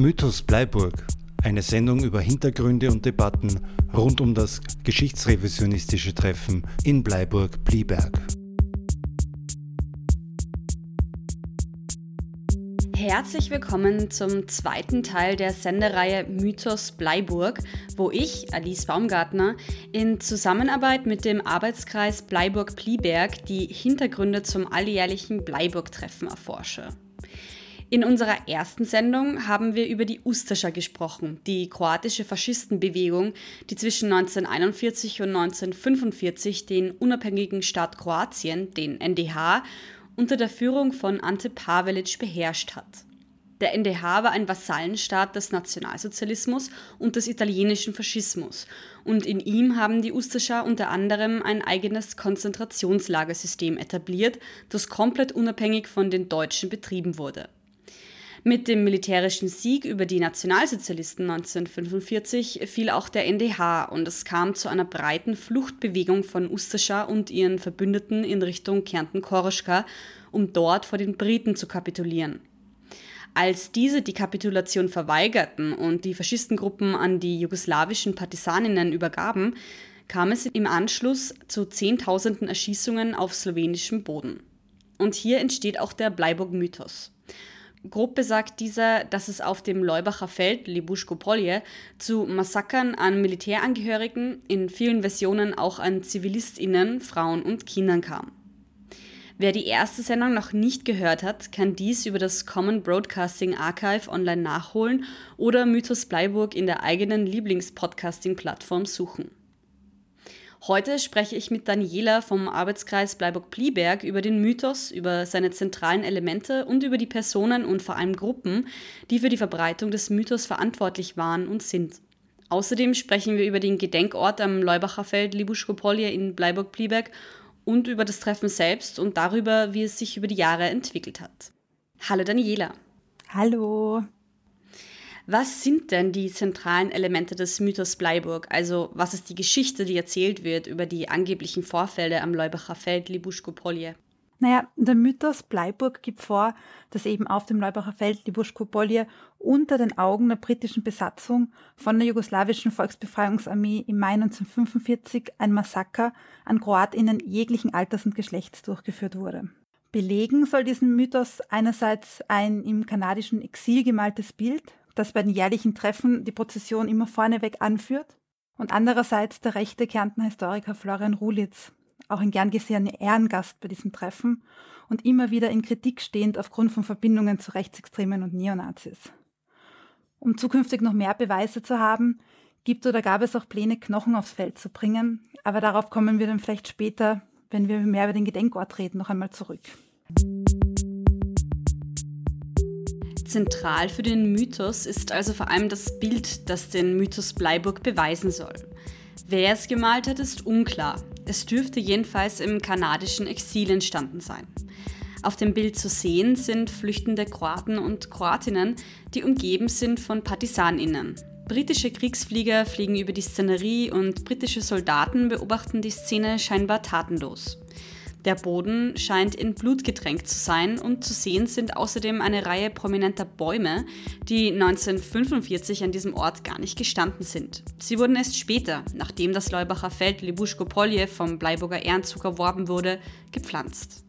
Mythos Bleiburg, eine Sendung über Hintergründe und Debatten rund um das geschichtsrevisionistische Treffen in Bleiburg-Blieberg. Herzlich willkommen zum zweiten Teil der Sendereihe Mythos Bleiburg, wo ich, Alice Baumgartner, in Zusammenarbeit mit dem Arbeitskreis Bleiburg-Plieberg die Hintergründe zum alljährlichen Bleiburg-Treffen erforsche. In unserer ersten Sendung haben wir über die Ustascha gesprochen, die kroatische Faschistenbewegung, die zwischen 1941 und 1945 den unabhängigen Staat Kroatien, den NDH, unter der Führung von Ante Pavelic beherrscht hat. Der NDH war ein Vasallenstaat des Nationalsozialismus und des italienischen Faschismus und in ihm haben die Ustascha unter anderem ein eigenes Konzentrationslagersystem etabliert, das komplett unabhängig von den Deutschen betrieben wurde. Mit dem militärischen Sieg über die Nationalsozialisten 1945 fiel auch der NDH und es kam zu einer breiten Fluchtbewegung von Ustascha und ihren Verbündeten in Richtung Kärnten-Koroschka, um dort vor den Briten zu kapitulieren. Als diese die Kapitulation verweigerten und die Faschistengruppen an die jugoslawischen Partisaninnen übergaben, kam es im Anschluss zu Zehntausenden Erschießungen auf slowenischem Boden. Und hier entsteht auch der Bleiburg-Mythos. Grob besagt dieser, dass es auf dem Leubacher Feld, Libuschko Polje, zu Massakern an Militärangehörigen, in vielen Versionen auch an ZivilistInnen, Frauen und Kindern kam. Wer die erste Sendung noch nicht gehört hat, kann dies über das Common Broadcasting Archive online nachholen oder Mythos Bleiburg in der eigenen Lieblingspodcasting-Plattform suchen. Heute spreche ich mit Daniela vom Arbeitskreis Bleiburg-Plieberg über den Mythos, über seine zentralen Elemente und über die Personen und vor allem Gruppen, die für die Verbreitung des Mythos verantwortlich waren und sind. Außerdem sprechen wir über den Gedenkort am Leubacher Feld Libuschkopolje in Bleiburg-Plieberg und über das Treffen selbst und darüber, wie es sich über die Jahre entwickelt hat. Hallo Daniela. Hallo. Was sind denn die zentralen Elemente des Mythos Bleiburg? Also was ist die Geschichte, die erzählt wird über die angeblichen Vorfälle am Leubacher Feld Libuschko-Polje? Naja, der Mythos Bleiburg gibt vor, dass eben auf dem Leubacher Feld Libuschko-Polje unter den Augen der britischen Besatzung von der jugoslawischen Volksbefreiungsarmee im Mai 1945 ein Massaker an KroatInnen jeglichen Alters und Geschlechts durchgeführt wurde. Belegen soll diesen Mythos einerseits ein im kanadischen Exil gemaltes Bild das bei den jährlichen Treffen die Prozession immer vorneweg anführt. Und andererseits der rechte Kärntner Historiker Florian Rulitz, auch ein gern gesehener Ehrengast bei diesem Treffen und immer wieder in Kritik stehend aufgrund von Verbindungen zu Rechtsextremen und Neonazis. Um zukünftig noch mehr Beweise zu haben, gibt oder gab es auch Pläne, Knochen aufs Feld zu bringen, aber darauf kommen wir dann vielleicht später, wenn wir mehr über den Gedenkort reden, noch einmal zurück. Zentral für den Mythos ist also vor allem das Bild, das den Mythos Bleiburg beweisen soll. Wer es gemalt hat, ist unklar. Es dürfte jedenfalls im kanadischen Exil entstanden sein. Auf dem Bild zu sehen sind flüchtende Kroaten und Kroatinnen, die umgeben sind von Partisaninnen. Britische Kriegsflieger fliegen über die Szenerie und britische Soldaten beobachten die Szene scheinbar tatenlos. Der Boden scheint in Blut getränkt zu sein und zu sehen sind außerdem eine Reihe prominenter Bäume, die 1945 an diesem Ort gar nicht gestanden sind. Sie wurden erst später, nachdem das Leubacher Feld Libuschko Polje vom Bleiburger Ehrenzug erworben wurde, gepflanzt.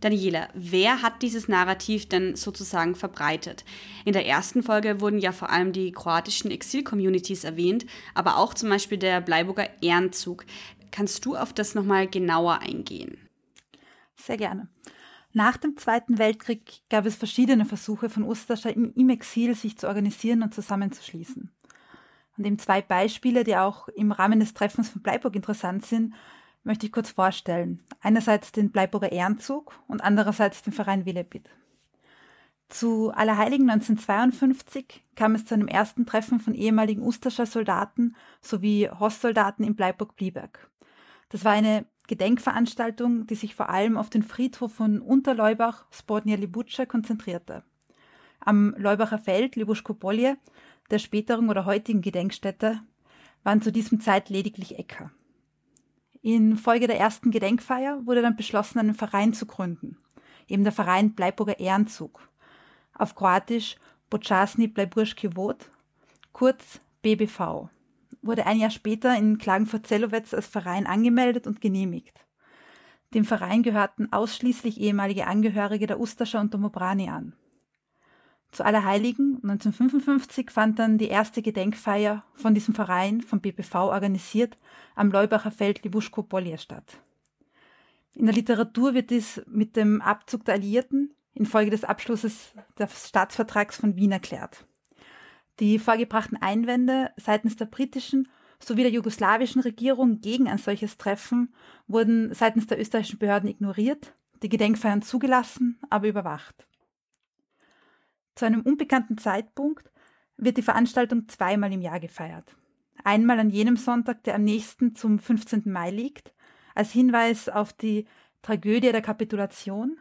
Daniela, wer hat dieses Narrativ denn sozusagen verbreitet? In der ersten Folge wurden ja vor allem die kroatischen Exil-Communities erwähnt, aber auch zum Beispiel der Bleiburger Ehrenzug. Kannst du auf das nochmal genauer eingehen? Sehr gerne. Nach dem Zweiten Weltkrieg gab es verschiedene Versuche von Ustascha im Exil, sich zu organisieren und zusammenzuschließen. Und eben zwei Beispiele, die auch im Rahmen des Treffens von Bleiburg interessant sind, möchte ich kurz vorstellen. Einerseits den Bleiburger Ehrenzug und andererseits den Verein Willebit. Zu Allerheiligen 1952 kam es zu einem ersten Treffen von ehemaligen Ustascher Soldaten sowie Hostsoldaten in Bleiburg-Blieberg. Das war eine Gedenkveranstaltung, die sich vor allem auf den Friedhof von Unterleubach, Spodnia Libuce, konzentrierte. Am Leubacher Feld, Libuschko-Polje, der späteren oder heutigen Gedenkstätte, waren zu diesem Zeit lediglich Äcker. In Folge der ersten Gedenkfeier wurde dann beschlossen, einen Verein zu gründen, eben der Verein Bleiburger Ehrenzug. Auf Kroatisch Boczasny Bleiburski Wod, kurz BBV, wurde ein Jahr später in Klagenfurt-Zellowetz als Verein angemeldet und genehmigt. Dem Verein gehörten ausschließlich ehemalige Angehörige der Ustascher und der Mobrani an. Zu Allerheiligen 1955 fand dann die erste Gedenkfeier von diesem Verein, vom BPV organisiert, am Leubacher Feld Libuschko Polje statt. In der Literatur wird dies mit dem Abzug der Alliierten infolge des Abschlusses des Staatsvertrags von Wien erklärt. Die vorgebrachten Einwände seitens der britischen sowie der jugoslawischen Regierung gegen ein solches Treffen wurden seitens der österreichischen Behörden ignoriert, die Gedenkfeiern zugelassen, aber überwacht. Zu einem unbekannten Zeitpunkt wird die Veranstaltung zweimal im Jahr gefeiert. Einmal an jenem Sonntag, der am nächsten zum 15. Mai liegt, als Hinweis auf die Tragödie der Kapitulation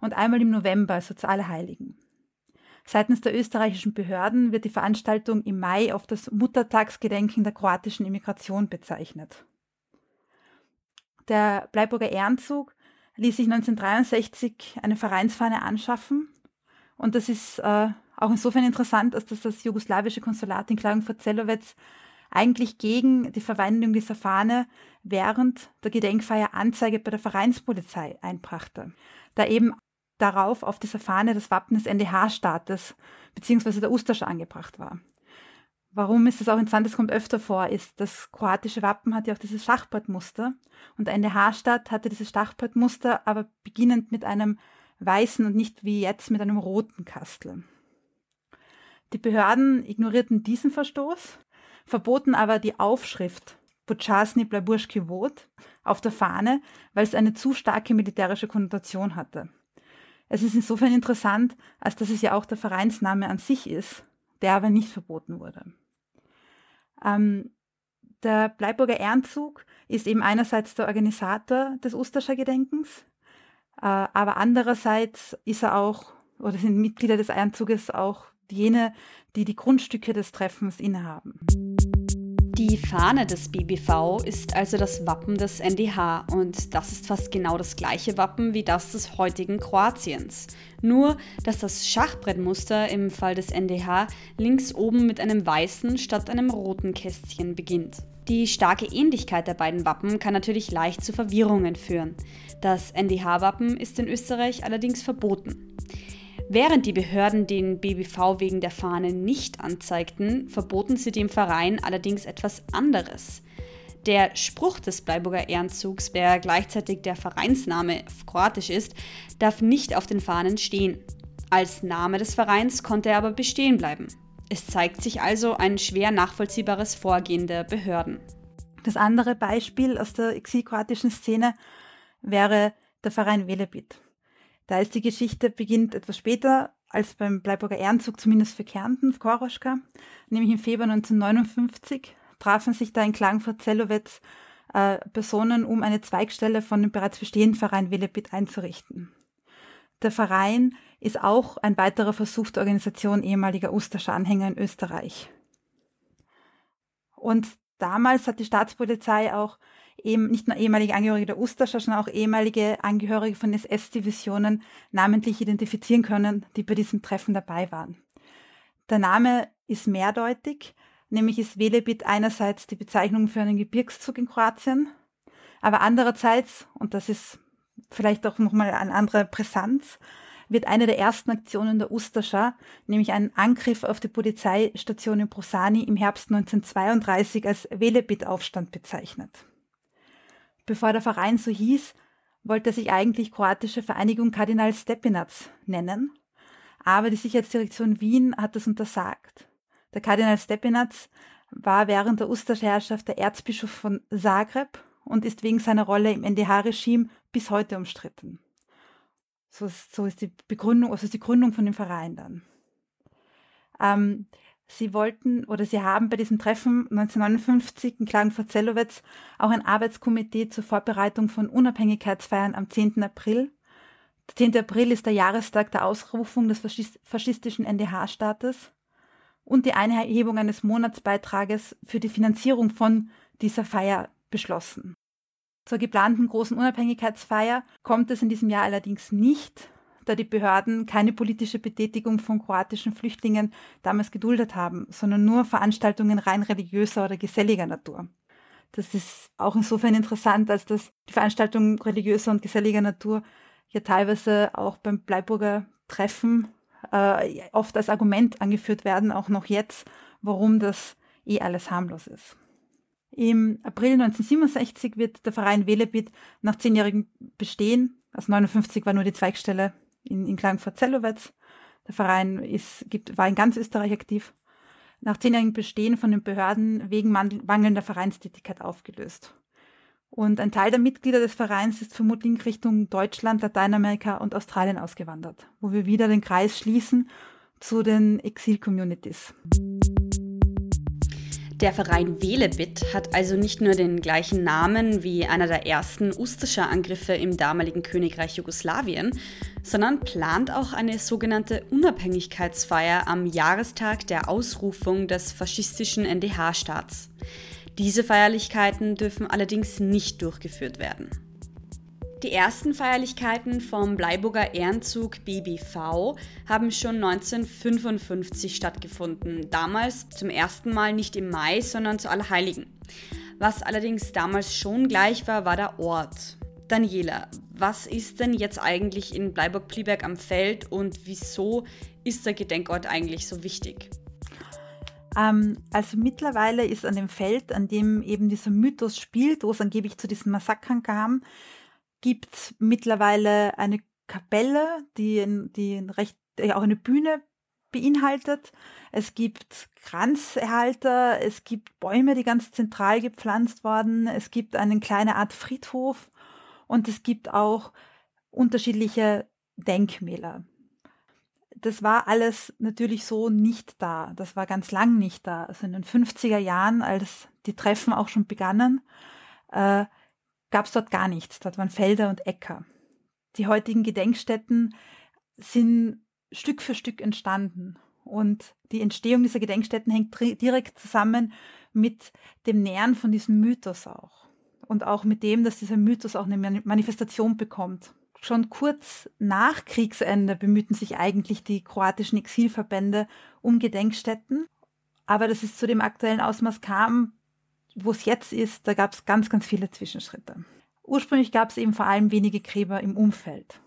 und einmal im November, also zu Allerheiligen. Seitens der österreichischen Behörden wird die Veranstaltung im Mai auf das Muttertagsgedenken der kroatischen Immigration bezeichnet. Der Bleiburger Ehrenzug ließ sich 1963 eine Vereinsfahne anschaffen und das ist äh, auch insofern interessant, als dass das jugoslawische Konsulat in Klagenfurt-Zellowetz eigentlich gegen die Verwendung dieser Fahne während der Gedenkfeier Anzeige bei der Vereinspolizei einbrachte, da eben darauf auf dieser Fahne das Wappen des NDH-Staates bzw. der Ustascha angebracht war. Warum ist das auch interessant, das kommt öfter vor, ist, das kroatische Wappen hat ja auch dieses Schachbrettmuster und der NDH-Staat hatte dieses Schachbrettmuster, aber beginnend mit einem weißen und nicht wie jetzt mit einem roten Kastel. Die Behörden ignorierten diesen Verstoß, verboten aber die Aufschrift Počasny Blaburski Vod auf der Fahne, weil es eine zu starke militärische Konnotation hatte. Es ist insofern interessant, als dass es ja auch der Vereinsname an sich ist, der aber nicht verboten wurde. Ähm, der Bleiburger Ehrenzug ist eben einerseits der Organisator des Osterscher Gedenkens, äh, aber andererseits ist er auch, oder sind Mitglieder des Einzuges auch jene, die die Grundstücke des Treffens innehaben. Die Fahne des BBV ist also das Wappen des NDH und das ist fast genau das gleiche Wappen wie das des heutigen Kroatiens. Nur, dass das Schachbrettmuster im Fall des NDH links oben mit einem weißen statt einem roten Kästchen beginnt. Die starke Ähnlichkeit der beiden Wappen kann natürlich leicht zu Verwirrungen führen. Das NDH-Wappen ist in Österreich allerdings verboten. Während die Behörden den BBV wegen der Fahne nicht anzeigten, verboten sie dem Verein allerdings etwas anderes. Der Spruch des Bleiburger Ehrenzugs, der gleichzeitig der Vereinsname kroatisch ist, darf nicht auf den Fahnen stehen. Als Name des Vereins konnte er aber bestehen bleiben. Es zeigt sich also ein schwer nachvollziehbares Vorgehen der Behörden. Das andere Beispiel aus der exilkroatischen Szene wäre der Verein Velebit. Da ist die Geschichte beginnt etwas später als beim Bleiburger Ehrenzug, zumindest für Kärnten, Koroschka, nämlich im Februar 1959 trafen sich da in Klagenfurt-Zellowetz äh, Personen, um eine Zweigstelle von dem bereits bestehenden Verein Velebit einzurichten. Der Verein ist auch ein weiterer Versuch der Organisation ehemaliger Usterscher Anhänger in Österreich. Und damals hat die Staatspolizei auch eben nicht nur ehemalige Angehörige der Ustascher, sondern auch ehemalige Angehörige von SS-Divisionen namentlich identifizieren können, die bei diesem Treffen dabei waren. Der Name ist mehrdeutig, nämlich ist Velebit einerseits die Bezeichnung für einen Gebirgszug in Kroatien, aber andererseits, und das ist vielleicht auch nochmal eine andere Brisanz, wird eine der ersten Aktionen der Ustascha, nämlich ein Angriff auf die Polizeistation in Brosani im Herbst 1932 als Velebit-Aufstand bezeichnet. Bevor der Verein so hieß, wollte er sich eigentlich kroatische Vereinigung Kardinal Stepinac nennen, aber die Sicherheitsdirektion Wien hat das untersagt. Der Kardinal Stepinac war während der Ustascha-Herrschaft der Erzbischof von Zagreb und ist wegen seiner Rolle im NDH-Regime bis heute umstritten. So ist, so ist die Begründung, also ist die Gründung von dem Verein dann. Ähm, Sie wollten oder sie haben bei diesem Treffen 1959 in Klagenfurt-Zellowitz auch ein Arbeitskomitee zur Vorbereitung von Unabhängigkeitsfeiern am 10. April. Der 10. April ist der Jahrestag der Ausrufung des faschistischen NDH-Staates und die Einhebung eines Monatsbeitrages für die Finanzierung von dieser Feier beschlossen. Zur geplanten großen Unabhängigkeitsfeier kommt es in diesem Jahr allerdings nicht. Da die Behörden keine politische Betätigung von kroatischen Flüchtlingen damals geduldet haben, sondern nur Veranstaltungen rein religiöser oder geselliger Natur. Das ist auch insofern interessant, als dass die Veranstaltungen religiöser und geselliger Natur ja teilweise auch beim Bleiburger Treffen äh, oft als Argument angeführt werden, auch noch jetzt, warum das eh alles harmlos ist. Im April 1967 wird der Verein Velebit nach zehnjährigem Bestehen, also 59 war nur die Zweigstelle in, in Klagenfurt-Zellowitz. Der Verein ist, gibt, war in ganz Österreich aktiv. Nach zehnjährigem Bestehen von den Behörden wegen mangelnder Vereinstätigkeit aufgelöst. Und ein Teil der Mitglieder des Vereins ist vermutlich Richtung Deutschland, Lateinamerika und Australien ausgewandert, wo wir wieder den Kreis schließen zu den Exil-Communities. Der Verein Velebit hat also nicht nur den gleichen Namen wie einer der ersten Ustascher Angriffe im damaligen Königreich Jugoslawien, sondern plant auch eine sogenannte Unabhängigkeitsfeier am Jahrestag der Ausrufung des faschistischen NDH-Staats. Diese Feierlichkeiten dürfen allerdings nicht durchgeführt werden. Die ersten Feierlichkeiten vom Bleiburger Ehrenzug BBV haben schon 1955 stattgefunden. Damals zum ersten Mal nicht im Mai, sondern zu Allerheiligen. Was allerdings damals schon gleich war, war der Ort. Daniela, was ist denn jetzt eigentlich in Bleiburg-Plieberg am Feld und wieso ist der Gedenkort eigentlich so wichtig? Ähm, also mittlerweile ist an dem Feld, an dem eben dieser Mythos spielt, wo es angeblich zu diesen Massakern kam, gibt mittlerweile eine Kapelle, die, die recht, auch eine Bühne beinhaltet. Es gibt Kranzerhalter, es gibt Bäume, die ganz zentral gepflanzt wurden. Es gibt eine kleine Art Friedhof und es gibt auch unterschiedliche Denkmäler. Das war alles natürlich so nicht da. Das war ganz lang nicht da. Also in den 50er Jahren, als die Treffen auch schon begannen, äh, gab es dort gar nichts. Dort waren Felder und Äcker. Die heutigen Gedenkstätten sind Stück für Stück entstanden. Und die Entstehung dieser Gedenkstätten hängt direkt zusammen mit dem Nähern von diesem Mythos auch. Und auch mit dem, dass dieser Mythos auch eine Manifestation bekommt. Schon kurz nach Kriegsende bemühten sich eigentlich die kroatischen Exilverbände um Gedenkstätten. Aber dass es zu dem aktuellen Ausmaß kam, wo es jetzt ist, da gab es ganz, ganz viele Zwischenschritte. Ursprünglich gab es eben vor allem wenige Gräber im Umfeld.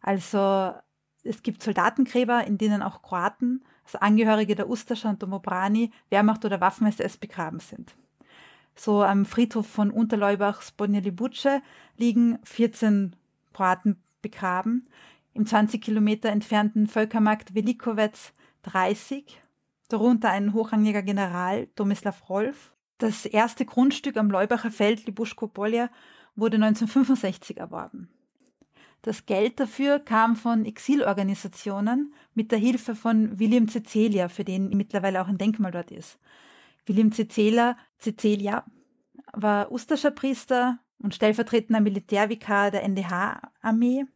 Also es gibt Soldatengräber, in denen auch Kroaten, also Angehörige der Ustascha und Domobrani, Wehrmacht oder Waffen-SS begraben sind. So am Friedhof von Unterleubach Sponjelibuce liegen 14 Kroaten begraben. Im 20 Kilometer entfernten Völkermarkt Velikowetz 30, darunter ein hochrangiger General, Tomislav Rolf, das erste Grundstück am Leubacher Feld, Libuschko Polja, wurde 1965 erworben. Das Geld dafür kam von Exilorganisationen mit der Hilfe von William Cecilia, für den mittlerweile auch ein Denkmal dort ist. William Cecilia, Cecilia war Ustascher Priester und stellvertretender Militärvikar der NDH-Armee.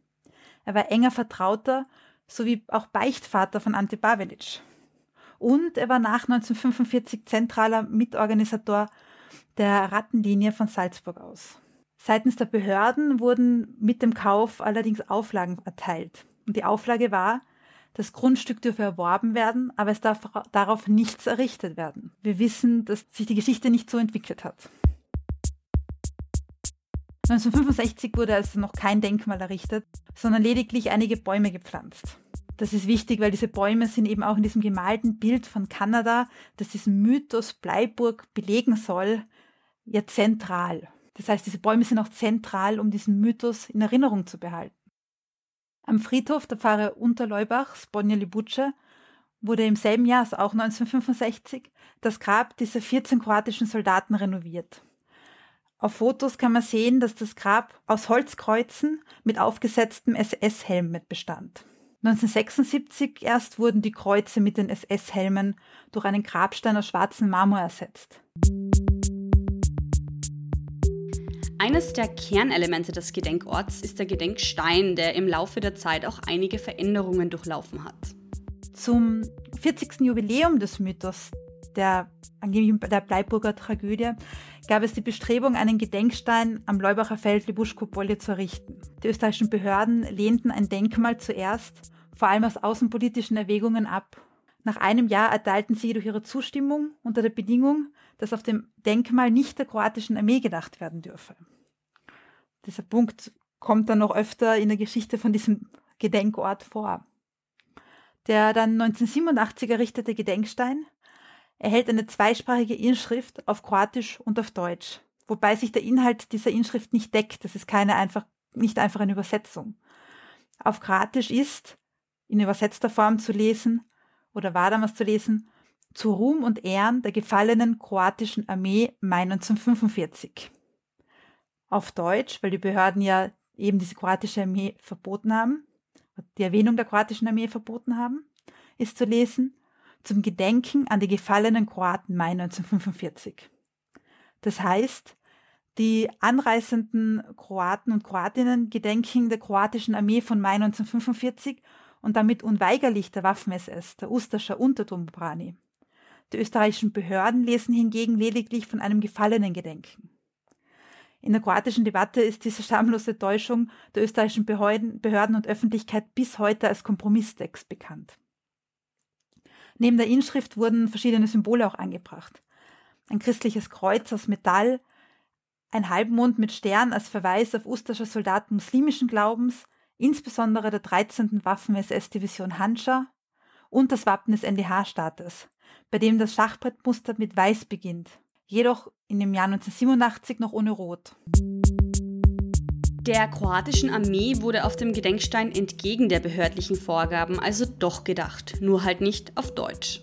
Er war enger Vertrauter sowie auch Beichtvater von Ante Pavelic und er war nach 1945 zentraler Mitorganisator der Rattenlinie von Salzburg aus. Seitens der Behörden wurden mit dem Kauf allerdings Auflagen erteilt. Und die Auflage war, das Grundstück dürfe erworben werden, aber es darf darauf nichts errichtet werden. Wir wissen, dass sich die Geschichte nicht so entwickelt hat. 1965 wurde also noch kein Denkmal errichtet, sondern lediglich einige Bäume gepflanzt. Das ist wichtig, weil diese Bäume sind eben auch in diesem gemalten Bild von Kanada, das diesen Mythos Bleiburg belegen soll, ja zentral. Das heißt, diese Bäume sind auch zentral, um diesen Mythos in Erinnerung zu behalten. Am Friedhof der Pfarre Unterleubach, Sponja Libuce, wurde im selben Jahr, also auch 1965, das Grab dieser 14 kroatischen Soldaten renoviert. Auf Fotos kann man sehen, dass das Grab aus Holzkreuzen mit aufgesetztem SS-Helm bestand. 1976 erst wurden die Kreuze mit den SS-Helmen durch einen Grabstein aus schwarzem Marmor ersetzt. Eines der Kernelemente des Gedenkorts ist der Gedenkstein, der im Laufe der Zeit auch einige Veränderungen durchlaufen hat. Zum 40. Jubiläum des Mythos der angeblich der Bleiburger Tragödie, gab es die Bestrebung, einen Gedenkstein am Leubacher Feld Libuschko-Polje zu errichten. Die österreichischen Behörden lehnten ein Denkmal zuerst, vor allem aus außenpolitischen Erwägungen ab. Nach einem Jahr erteilten sie jedoch ihre Zustimmung unter der Bedingung, dass auf dem Denkmal nicht der kroatischen Armee gedacht werden dürfe. Dieser Punkt kommt dann noch öfter in der Geschichte von diesem Gedenkort vor. Der dann 1987 errichtete Gedenkstein erhält eine zweisprachige Inschrift auf Kroatisch und auf Deutsch, wobei sich der Inhalt dieser Inschrift nicht deckt. Das ist keine einfach, nicht einfach eine Übersetzung. Auf Kroatisch ist in übersetzter Form zu lesen oder war damals zu lesen zu Ruhm und Ehren der gefallenen kroatischen Armee Mai 1945. Auf Deutsch, weil die Behörden ja eben diese kroatische Armee verboten haben, die Erwähnung der kroatischen Armee verboten haben, ist zu lesen zum Gedenken an die gefallenen Kroaten Mai 1945. Das heißt, die anreisenden Kroaten und Kroatinnen gedenken der kroatischen Armee von Mai 1945 und damit unweigerlich der Waffen-SS, der Ustascher und. Die österreichischen Behörden lesen hingegen lediglich von einem gefallenen Gedenken. In der kroatischen Debatte ist diese schamlose Täuschung der österreichischen Behörden und Öffentlichkeit bis heute als Kompromisstext bekannt. Neben der Inschrift wurden verschiedene Symbole auch angebracht. Ein christliches Kreuz aus Metall, ein Halbmond mit Stern als Verweis auf Ustascher Soldaten muslimischen Glaubens, insbesondere der 13. Waffen-SS-Division Hanscha und das Wappen des NDH-Staates, bei dem das Schachbrettmuster mit Weiß beginnt, jedoch in dem Jahr 1987 noch ohne Rot. Der kroatischen Armee wurde auf dem Gedenkstein entgegen der behördlichen Vorgaben also doch gedacht, nur halt nicht auf Deutsch.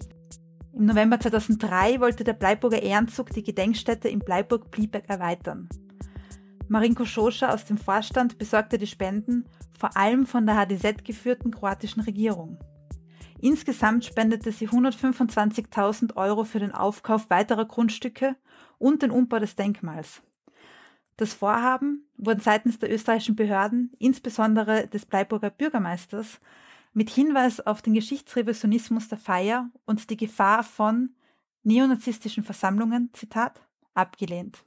Im November 2003 wollte der Bleiburger Ehrenzug die Gedenkstätte in Bleiburg-Blieberg erweitern. Marinko Schoscha aus dem Vorstand besorgte die Spenden, vor allem von der HDZ geführten kroatischen Regierung. Insgesamt spendete sie 125.000 Euro für den Aufkauf weiterer Grundstücke und den Umbau des Denkmals. Das Vorhaben wurde seitens der österreichischen Behörden, insbesondere des Bleiburger Bürgermeisters, mit Hinweis auf den Geschichtsrevisionismus der Feier und die Gefahr von neonazistischen Versammlungen, Zitat, abgelehnt.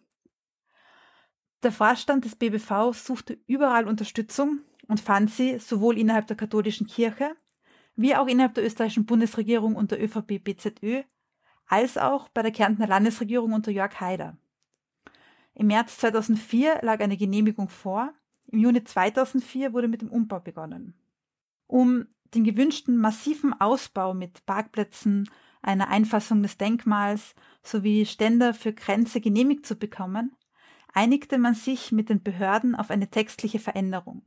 Der Vorstand des BBV suchte überall Unterstützung und fand sie sowohl innerhalb der katholischen Kirche wie auch innerhalb der österreichischen Bundesregierung unter ÖVP-BZÖ, als auch bei der Kärntner Landesregierung unter Jörg Haider. Im März 2004 lag eine Genehmigung vor, im Juni 2004 wurde mit dem Umbau begonnen. Um den gewünschten massiven Ausbau mit Parkplätzen, einer Einfassung des Denkmals sowie Ständer für Grenze genehmigt zu bekommen, einigte man sich mit den Behörden auf eine textliche Veränderung.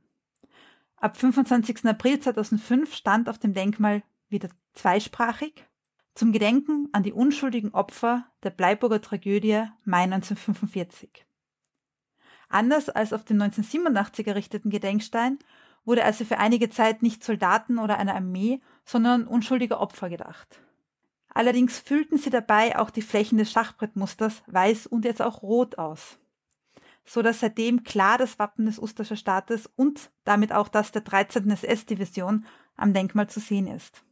Ab 25. April 2005 stand auf dem Denkmal wieder zweisprachig zum Gedenken an die unschuldigen Opfer der Bleiburger Tragödie Mai 1945. Anders als auf dem 1987 errichteten Gedenkstein wurde also für einige Zeit nicht Soldaten oder einer Armee, sondern unschuldige Opfer gedacht. Allerdings füllten sie dabei auch die Flächen des Schachbrettmusters weiß und jetzt auch rot aus so dass seitdem klar das Wappen des Ustascher Staates und damit auch das der 13. SS-Division am Denkmal zu sehen ist.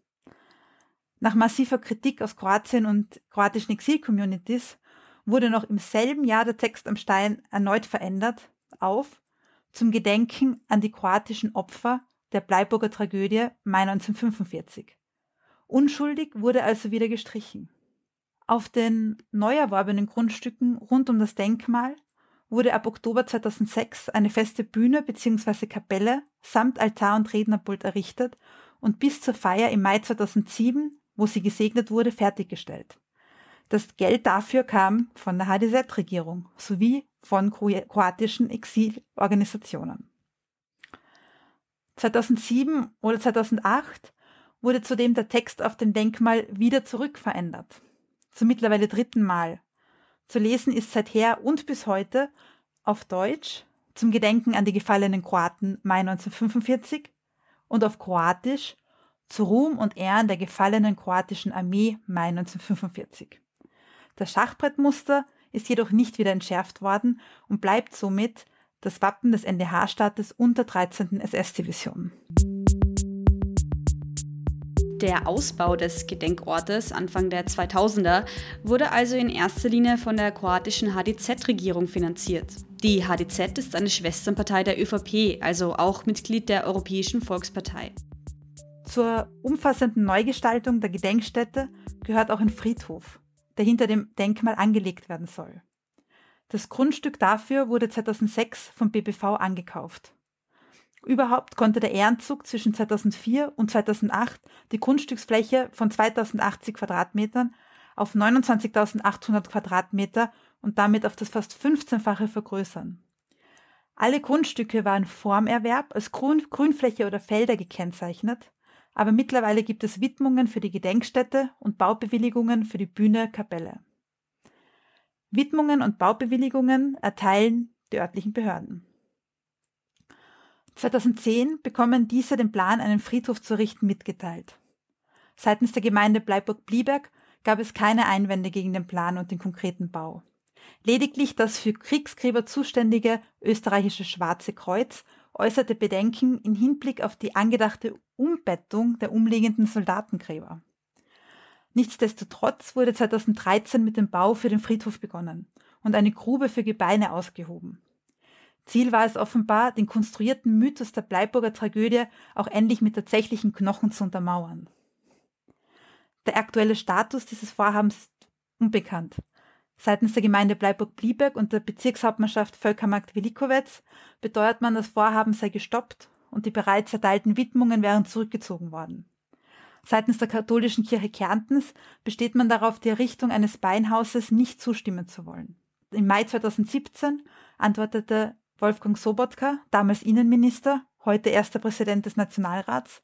Nach massiver Kritik aus Kroatien und kroatischen Exil-Communities wurde noch im selben Jahr der Text am Stein erneut verändert auf zum Gedenken an die kroatischen Opfer der Bleiburger Tragödie Mai 1945. Unschuldig wurde also wieder gestrichen. Auf den neu erworbenen Grundstücken rund um das Denkmal wurde ab Oktober 2006 eine feste Bühne bzw. Kapelle samt Altar und Rednerpult errichtet und bis zur Feier im Mai 2007, wo sie gesegnet wurde, fertiggestellt. Das Geld dafür kam von der HDZ-Regierung sowie von kroatischen Exilorganisationen. 2007 oder 2008 wurde zudem der Text auf dem Denkmal wieder zurückverändert. Zum mittlerweile dritten Mal zu lesen ist seither und bis heute auf Deutsch zum Gedenken an die gefallenen Kroaten Mai 1945 und auf Kroatisch zu Ruhm und Ehren der gefallenen kroatischen Armee Mai 1945. Das Schachbrettmuster ist jedoch nicht wieder entschärft worden und bleibt somit das Wappen des NDH-Staates unter 13. SS-Division. Der Ausbau des Gedenkortes Anfang der 2000er wurde also in erster Linie von der kroatischen HDZ-Regierung finanziert. Die HDZ ist eine Schwesternpartei der ÖVP, also auch Mitglied der Europäischen Volkspartei. Zur umfassenden Neugestaltung der Gedenkstätte gehört auch ein Friedhof, der hinter dem Denkmal angelegt werden soll. Das Grundstück dafür wurde 2006 vom BBV angekauft. Überhaupt konnte der Ehrenzug zwischen 2004 und 2008 die Grundstücksfläche von 2080 Quadratmetern auf 29.800 Quadratmeter und damit auf das fast 15-fache vergrößern. Alle Grundstücke waren Formerwerb als Grün Grünfläche oder Felder gekennzeichnet aber mittlerweile gibt es Widmungen für die Gedenkstätte und Baubewilligungen für die Bühne Kapelle. Widmungen und Baubewilligungen erteilen die örtlichen Behörden. 2010 bekommen diese den Plan, einen Friedhof zu richten, mitgeteilt. Seitens der Gemeinde Bleiburg-Blieberg gab es keine Einwände gegen den Plan und den konkreten Bau. Lediglich das für Kriegsgräber zuständige österreichische Schwarze Kreuz äußerte Bedenken in Hinblick auf die angedachte Umbettung der umliegenden Soldatengräber. Nichtsdestotrotz wurde 2013 mit dem Bau für den Friedhof begonnen und eine Grube für Gebeine ausgehoben. Ziel war es offenbar, den konstruierten Mythos der Bleiburger Tragödie auch endlich mit tatsächlichen Knochen zu untermauern. Der aktuelle Status dieses Vorhabens ist unbekannt. Seitens der Gemeinde Bleiburg-Blieberg und der Bezirkshauptmannschaft Völkermarkt-Velikowetz beteuert man, das Vorhaben sei gestoppt und die bereits erteilten Widmungen wären zurückgezogen worden. Seitens der katholischen Kirche Kärntens besteht man darauf, die Errichtung eines Beinhauses nicht zustimmen zu wollen. Im Mai 2017 antwortete Wolfgang Sobotka, damals Innenminister, heute erster Präsident des Nationalrats,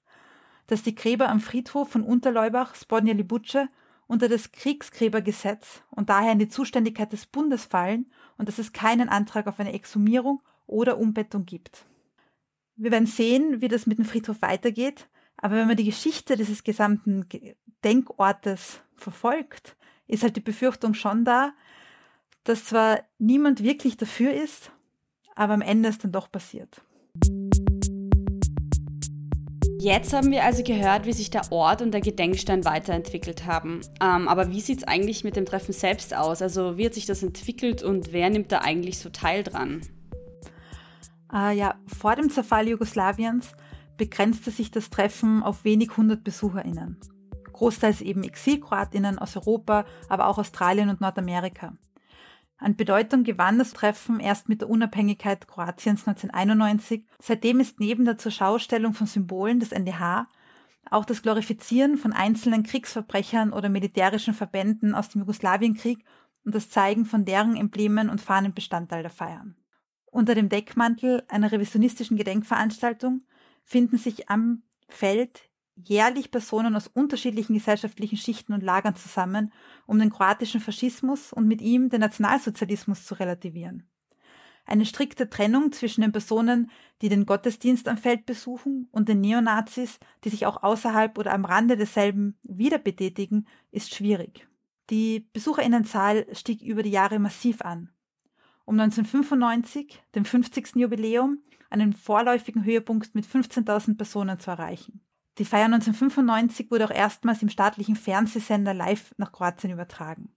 dass die Gräber am Friedhof von Unterleubach, Spodnja Libuce unter das Kriegsgräbergesetz und daher in die Zuständigkeit des Bundes fallen und dass es keinen Antrag auf eine Exhumierung oder Umbettung gibt. Wir werden sehen, wie das mit dem Friedhof weitergeht, aber wenn man die Geschichte dieses gesamten Denkortes verfolgt, ist halt die Befürchtung schon da, dass zwar niemand wirklich dafür ist, aber am Ende es dann doch passiert. Jetzt haben wir also gehört, wie sich der Ort und der Gedenkstein weiterentwickelt haben. Ähm, aber wie sieht es eigentlich mit dem Treffen selbst aus? Also wie hat sich das entwickelt und wer nimmt da eigentlich so teil dran? Äh, ja, vor dem Zerfall Jugoslawiens begrenzte sich das Treffen auf wenig hundert BesucherInnen. Großteils eben ExilkroatInnen aus Europa, aber auch Australien und Nordamerika. An Bedeutung gewann das Treffen erst mit der Unabhängigkeit Kroatiens 1991. Seitdem ist neben der Zurschaustellung von Symbolen des NDH auch das Glorifizieren von einzelnen Kriegsverbrechern oder militärischen Verbänden aus dem Jugoslawienkrieg und das Zeigen von deren Emblemen und Fahnen Bestandteil der Feiern. Unter dem Deckmantel einer revisionistischen Gedenkveranstaltung finden sich am Feld jährlich Personen aus unterschiedlichen gesellschaftlichen Schichten und Lagern zusammen, um den kroatischen Faschismus und mit ihm den Nationalsozialismus zu relativieren. Eine strikte Trennung zwischen den Personen, die den Gottesdienst am Feld besuchen, und den Neonazis, die sich auch außerhalb oder am Rande desselben wieder betätigen, ist schwierig. Die Besucherinnenzahl stieg über die Jahre massiv an. Um 1995, dem 50. Jubiläum, einen vorläufigen Höhepunkt mit 15.000 Personen zu erreichen. Die Feier 1995 wurde auch erstmals im staatlichen Fernsehsender live nach Kroatien übertragen.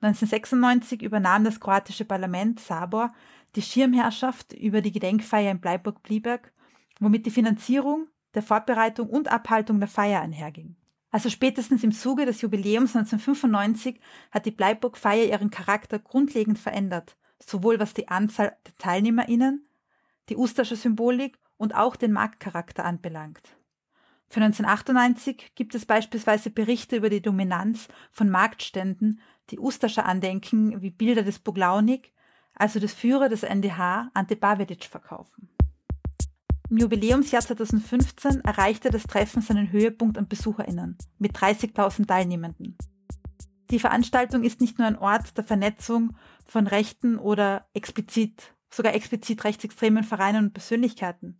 1996 übernahm das kroatische Parlament Sabor die Schirmherrschaft über die Gedenkfeier in Bleiburg-Blieberg, womit die Finanzierung der Vorbereitung und Abhaltung der Feier einherging. Also spätestens im Zuge des Jubiläums 1995 hat die Bleiburg-Feier ihren Charakter grundlegend verändert, sowohl was die Anzahl der TeilnehmerInnen, die Ustersche Symbolik und auch den Marktcharakter anbelangt. Für 1998 gibt es beispielsweise Berichte über die Dominanz von Marktständen, die Ustascher andenken, wie Bilder des Boglaunik, also des Führer des NDH, Ante Bavedic, verkaufen. Im Jubiläumsjahr 2015 erreichte das Treffen seinen Höhepunkt an BesucherInnen mit 30.000 Teilnehmenden. Die Veranstaltung ist nicht nur ein Ort der Vernetzung von rechten oder explizit, sogar explizit rechtsextremen Vereinen und Persönlichkeiten,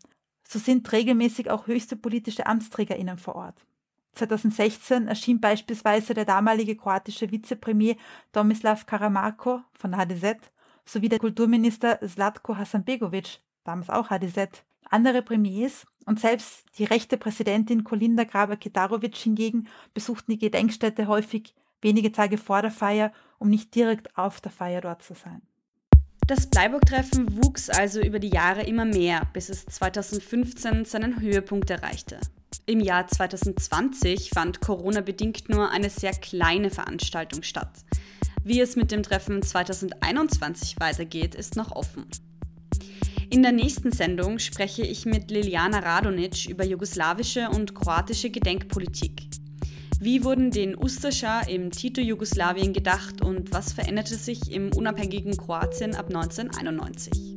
so sind regelmäßig auch höchste politische AmtsträgerInnen vor Ort. 2016 erschien beispielsweise der damalige kroatische Vizepremier Tomislav Karamarko von HDZ sowie der Kulturminister Zlatko Hasanbegovic, damals auch HDZ, Andere Premiers und selbst die rechte Präsidentin Kolinda Graber-Kitarovic hingegen besuchten die Gedenkstätte häufig wenige Tage vor der Feier, um nicht direkt auf der Feier dort zu sein. Das Bleiburg-Treffen wuchs also über die Jahre immer mehr, bis es 2015 seinen Höhepunkt erreichte. Im Jahr 2020 fand Corona-bedingt nur eine sehr kleine Veranstaltung statt. Wie es mit dem Treffen 2021 weitergeht, ist noch offen. In der nächsten Sendung spreche ich mit Liliana Radonic über jugoslawische und kroatische Gedenkpolitik. Wie wurden den Ustascha im Tito-Jugoslawien gedacht und was veränderte sich im unabhängigen Kroatien ab 1991?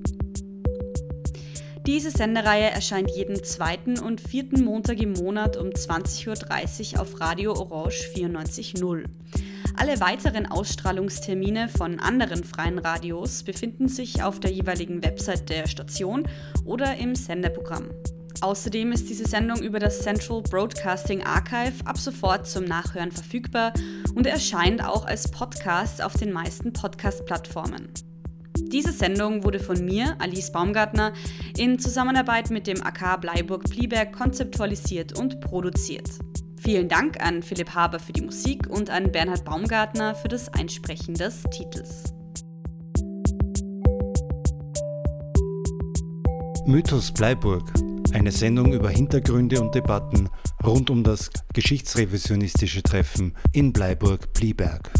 Diese Sendereihe erscheint jeden zweiten und vierten Montag im Monat um 20.30 Uhr auf Radio Orange 94.0. Alle weiteren Ausstrahlungstermine von anderen freien Radios befinden sich auf der jeweiligen Website der Station oder im Senderprogramm. Außerdem ist diese Sendung über das Central Broadcasting Archive ab sofort zum Nachhören verfügbar und erscheint auch als Podcast auf den meisten Podcast-Plattformen. Diese Sendung wurde von mir, Alice Baumgartner, in Zusammenarbeit mit dem AK Bleiburg-Plieberg konzeptualisiert und produziert. Vielen Dank an Philipp Haber für die Musik und an Bernhard Baumgartner für das Einsprechen des Titels. Mythos Bleiburg eine Sendung über Hintergründe und Debatten rund um das geschichtsrevisionistische Treffen in Bleiburg-Plieberg.